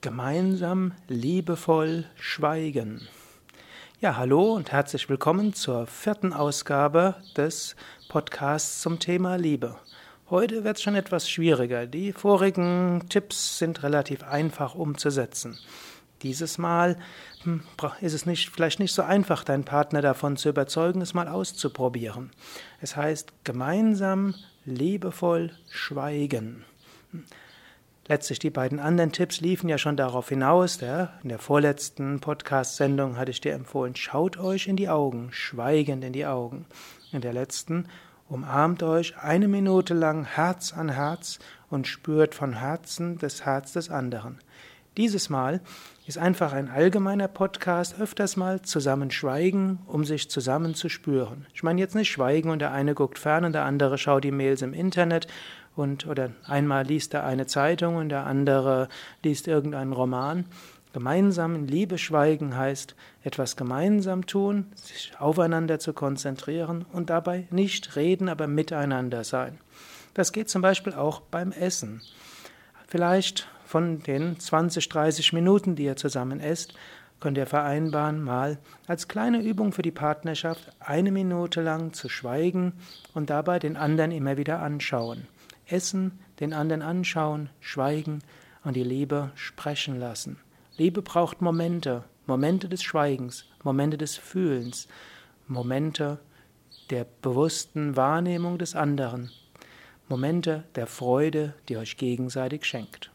Gemeinsam liebevoll schweigen. Ja, hallo und herzlich willkommen zur vierten Ausgabe des Podcasts zum Thema Liebe. Heute wird es schon etwas schwieriger. Die vorigen Tipps sind relativ einfach umzusetzen. Dieses Mal hm, ist es nicht, vielleicht nicht so einfach, deinen Partner davon zu überzeugen, es mal auszuprobieren. Es heißt gemeinsam liebevoll schweigen. Letztlich die beiden anderen Tipps liefen ja schon darauf hinaus. Ja? In der vorletzten Podcast-Sendung hatte ich dir empfohlen, schaut euch in die Augen, schweigend in die Augen. In der letzten, umarmt euch eine Minute lang Herz an Herz und spürt von Herzen das Herz des anderen. Dieses Mal ist einfach ein allgemeiner Podcast, öfters mal zusammen schweigen, um sich zusammen zu spüren. Ich meine jetzt nicht schweigen und der eine guckt fern und der andere schaut die Mails im Internet und oder einmal liest er eine Zeitung und der andere liest irgendeinen Roman. Gemeinsam in Liebe schweigen heißt etwas gemeinsam tun, sich aufeinander zu konzentrieren und dabei nicht reden, aber miteinander sein. Das geht zum Beispiel auch beim Essen. Vielleicht von den 20, 30 Minuten, die ihr zusammen esst, könnt ihr vereinbaren, mal als kleine Übung für die Partnerschaft eine Minute lang zu schweigen und dabei den anderen immer wieder anschauen essen, den anderen anschauen, schweigen und die Liebe sprechen lassen. Liebe braucht Momente, Momente des Schweigens, Momente des Fühlens, Momente der bewussten Wahrnehmung des anderen, Momente der Freude, die euch gegenseitig schenkt.